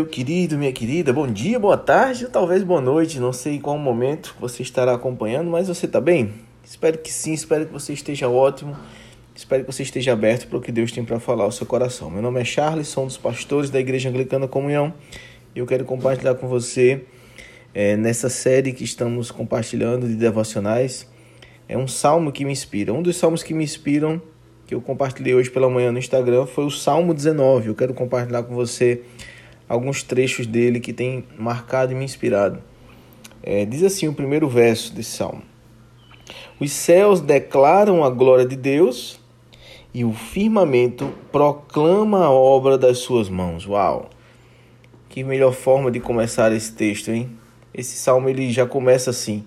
meu querido, minha querida, bom dia, boa tarde ou talvez boa noite, não sei qual momento você estará acompanhando, mas você está bem? Espero que sim, espero que você esteja ótimo, espero que você esteja aberto para o que Deus tem para falar ao seu coração. Meu nome é Charles, sou um dos pastores da Igreja Anglicana Comunhão e eu quero compartilhar com você é, nessa série que estamos compartilhando de devocionais. É um salmo que me inspira, um dos salmos que me inspiram que eu compartilhei hoje pela manhã no Instagram foi o Salmo 19. Eu quero compartilhar com você alguns trechos dele que tem marcado e me inspirado. É, diz assim o primeiro verso desse salmo: Os céus declaram a glória de Deus e o firmamento proclama a obra das suas mãos. Uau! Que melhor forma de começar esse texto, hein? Esse salmo ele já começa assim,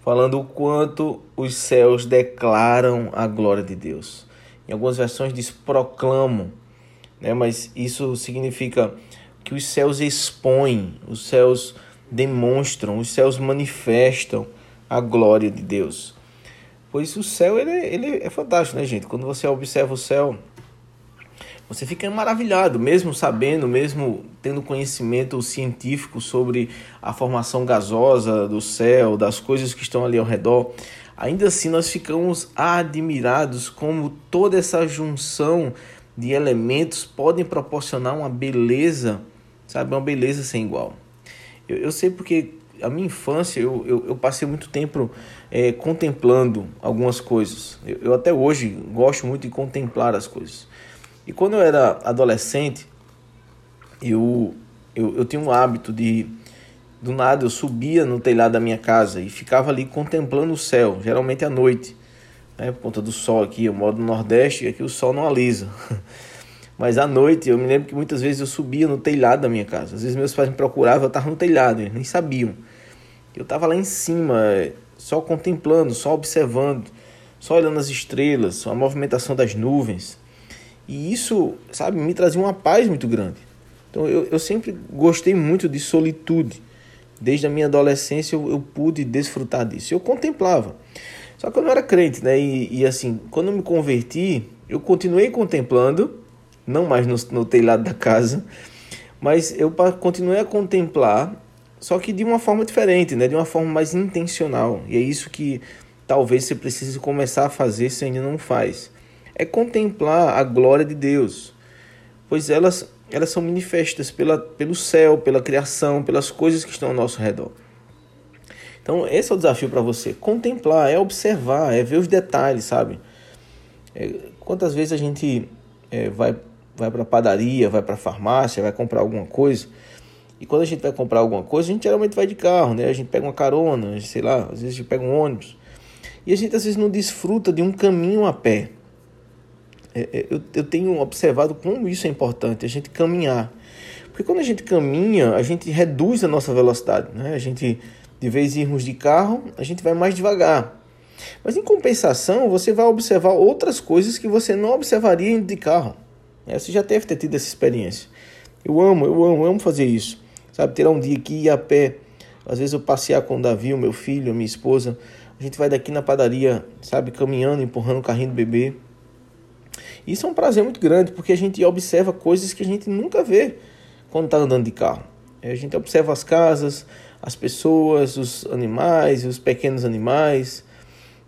falando o quanto os céus declaram a glória de Deus. Em algumas versões diz proclamam, né? mas isso significa que os céus expõem, os céus demonstram, os céus manifestam a glória de Deus. Pois o céu ele, ele é fantástico, né, gente? Quando você observa o céu, você fica maravilhado, mesmo sabendo, mesmo tendo conhecimento científico sobre a formação gasosa do céu, das coisas que estão ali ao redor. Ainda assim, nós ficamos admirados como toda essa junção de elementos podem proporcionar uma beleza, sabe, uma beleza sem igual. Eu, eu sei porque a minha infância eu, eu, eu passei muito tempo é, contemplando algumas coisas. Eu, eu até hoje gosto muito de contemplar as coisas. E quando eu era adolescente, eu, eu, eu tinha um hábito de do nada eu subia no telhado da minha casa e ficava ali contemplando o céu, geralmente à noite, né, por conta do sol aqui. Eu moro no Nordeste e aqui o sol não alisa. Mas à noite eu me lembro que muitas vezes eu subia no telhado da minha casa. Às vezes meus pais me procuravam, eu estava no telhado, eles nem sabiam. Eu estava lá em cima, só contemplando, só observando, só olhando as estrelas, a movimentação das nuvens. E isso, sabe, me trazia uma paz muito grande. Então eu, eu sempre gostei muito de solitude. Desde a minha adolescência eu, eu pude desfrutar disso. Eu contemplava. Só que eu não era crente, né? E, e assim, quando eu me converti, eu continuei contemplando, não mais no, no telhado da casa, mas eu continuei a contemplar, só que de uma forma diferente, né? De uma forma mais intencional. E é isso que talvez você precise começar a fazer se ainda não faz. É contemplar a glória de Deus, pois elas elas são manifestas pela, pelo céu, pela criação, pelas coisas que estão ao nosso redor. Então, esse é o desafio para você: contemplar, é observar, é ver os detalhes, sabe? É, quantas vezes a gente é, vai, vai para a padaria, vai para a farmácia, vai comprar alguma coisa, e quando a gente vai comprar alguma coisa, a gente geralmente vai de carro, né? A gente pega uma carona, sei lá, às vezes a gente pega um ônibus, e a gente às vezes não desfruta de um caminho a pé. É, é, eu, eu tenho observado como isso é importante, a gente caminhar. Porque quando a gente caminha, a gente reduz a nossa velocidade. Né? A gente, de vez em irmos de carro, a gente vai mais devagar. Mas em compensação, você vai observar outras coisas que você não observaria indo de carro. É, você já deve ter tido essa experiência. Eu amo, eu amo, eu amo fazer isso. Sabe, tirar um dia aqui e ir a pé. Às vezes eu passear com o Davi, o meu filho, a minha esposa. A gente vai daqui na padaria, sabe, caminhando, empurrando o carrinho do bebê. Isso é um prazer muito grande, porque a gente observa coisas que a gente nunca vê quando está andando de carro. A gente observa as casas, as pessoas, os animais, os pequenos animais,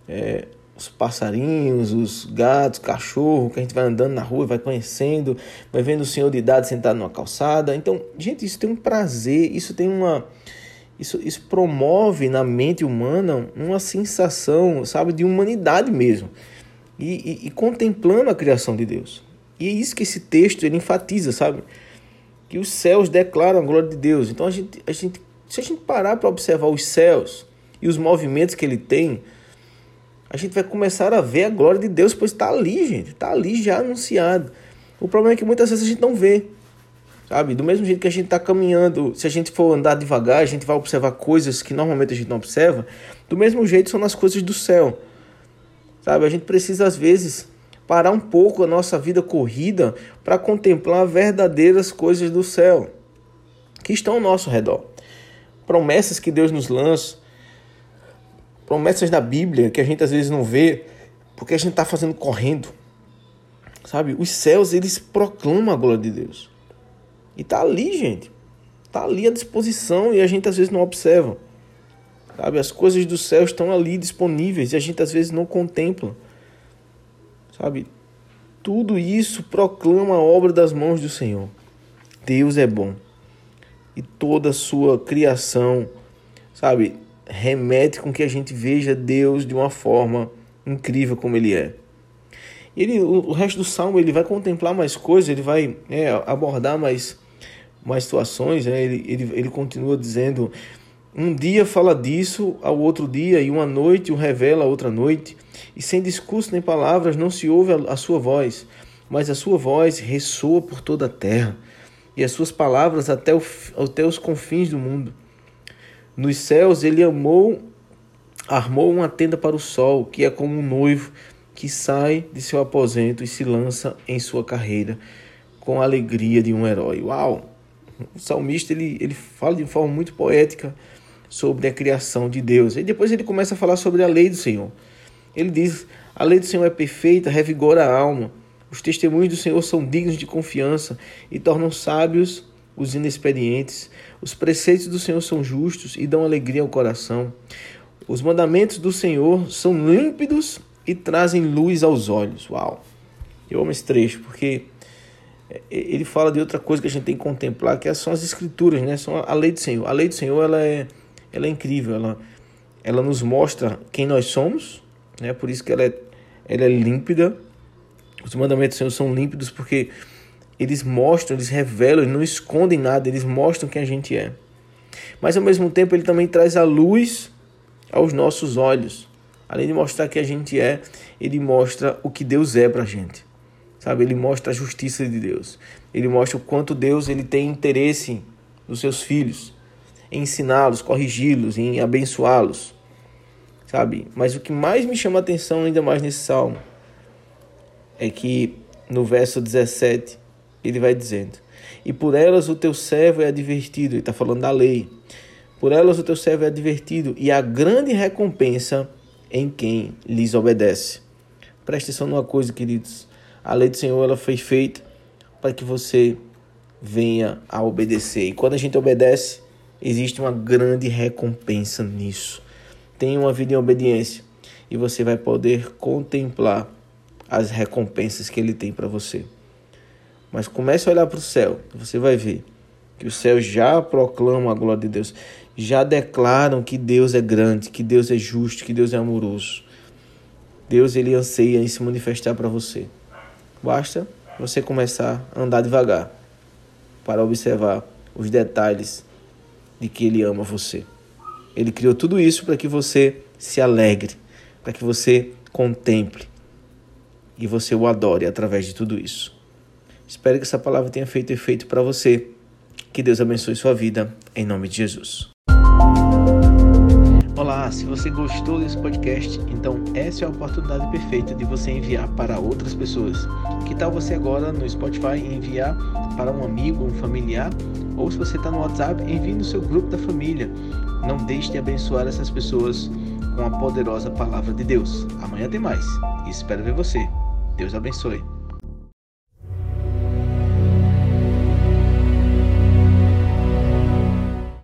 é, os passarinhos, os gatos, cachorro, que a gente vai andando na rua, vai conhecendo, vai vendo o senhor de idade sentado numa calçada. Então, gente, isso tem um prazer, isso tem uma. Isso, isso promove na mente humana uma sensação, sabe, de humanidade mesmo e, e, e contemplando a criação de Deus. E é isso que esse texto ele enfatiza, sabe? Que os céus declaram a glória de Deus. Então a gente, a gente se a gente parar para observar os céus e os movimentos que ele tem, a gente vai começar a ver a glória de Deus, pois está ali, gente, está ali já anunciado. O problema é que muitas vezes a gente não vê, sabe? Do mesmo jeito que a gente está caminhando, se a gente for andar devagar, a gente vai observar coisas que normalmente a gente não observa. Do mesmo jeito são nas coisas do céu. Sabe, a gente precisa às vezes parar um pouco a nossa vida corrida para contemplar verdadeiras coisas do céu que estão ao nosso redor. Promessas que Deus nos lança, promessas da Bíblia que a gente às vezes não vê porque a gente está fazendo correndo. Sabe, os céus eles proclamam a glória de Deus. E tá ali, gente. Está ali à disposição e a gente às vezes não observa. Sabe? As coisas do céu estão ali disponíveis e a gente às vezes não contempla. Sabe? Tudo isso proclama a obra das mãos do Senhor. Deus é bom. E toda a sua criação, sabe, remete com que a gente veja Deus de uma forma incrível como ele é. Ele, o, resto do salmo ele vai contemplar mais coisas, ele vai é, abordar mais, mais situações. Né? Ele, ele, ele continua dizendo: um dia fala disso ao outro dia, e uma noite o revela a outra noite. E sem discurso nem palavras não se ouve a, a sua voz, mas a sua voz ressoa por toda a terra, e as suas palavras até, o, até os confins do mundo. Nos céus ele amou, armou uma tenda para o sol, que é como um noivo que sai de seu aposento e se lança em sua carreira com a alegria de um herói. Uau! O salmista ele, ele fala de forma muito poética sobre a criação de Deus. E depois ele começa a falar sobre a lei do Senhor. Ele diz: A lei do Senhor é perfeita, revigora a alma. Os testemunhos do Senhor são dignos de confiança e tornam sábios os inexperientes. Os preceitos do Senhor são justos e dão alegria ao coração. Os mandamentos do Senhor são límpidos e trazem luz aos olhos. Uau! Eu amo esse trecho porque ele fala de outra coisa que a gente tem que contemplar, que são as escrituras, né? São a lei do Senhor. A lei do Senhor ela é, ela é incrível, ela, ela nos mostra quem nós somos, né? Por isso que ela é, ela é límpida. Os mandamentos do Senhor são límpidos porque eles mostram, eles revelam, eles não escondem nada, eles mostram quem a gente é. Mas ao mesmo tempo ele também traz a luz aos nossos olhos. Além de mostrar que a gente é, ele mostra o que Deus é para a gente. Sabe? Ele mostra a justiça de Deus. Ele mostra o quanto Deus ele tem interesse nos seus filhos, em ensiná-los, corrigi-los, em abençoá-los. Sabe? Mas o que mais me chama a atenção ainda mais nesse salmo é que no verso 17 ele vai dizendo: E por elas o teu servo é advertido, ele está falando da lei. Por elas o teu servo é advertido, e a grande recompensa em quem lhes obedece. Preste atenção numa coisa, queridos. A lei do Senhor ela foi feita para que você venha a obedecer. E quando a gente obedece, existe uma grande recompensa nisso. Tenha uma vida em obediência e você vai poder contemplar as recompensas que ele tem para você. Mas comece a olhar para o céu, você vai ver que o céu já proclama a glória de Deus, já declaram que Deus é grande, que Deus é justo, que Deus é amoroso. Deus ele anseia em se manifestar para você. Basta você começar a andar devagar para observar os detalhes de que ele ama você. Ele criou tudo isso para que você se alegre, para que você contemple e você o adore através de tudo isso. Espero que essa palavra tenha feito efeito para você. Que Deus abençoe sua vida, em nome de Jesus. Olá, se você gostou desse podcast, então essa é a oportunidade perfeita de você enviar para outras pessoas. Que tal você agora no Spotify enviar para um amigo, um familiar? Ou se você está no WhatsApp, envie no seu grupo da família. Não deixe de abençoar essas pessoas com a poderosa palavra de Deus. Amanhã tem mais espero ver você. Deus abençoe.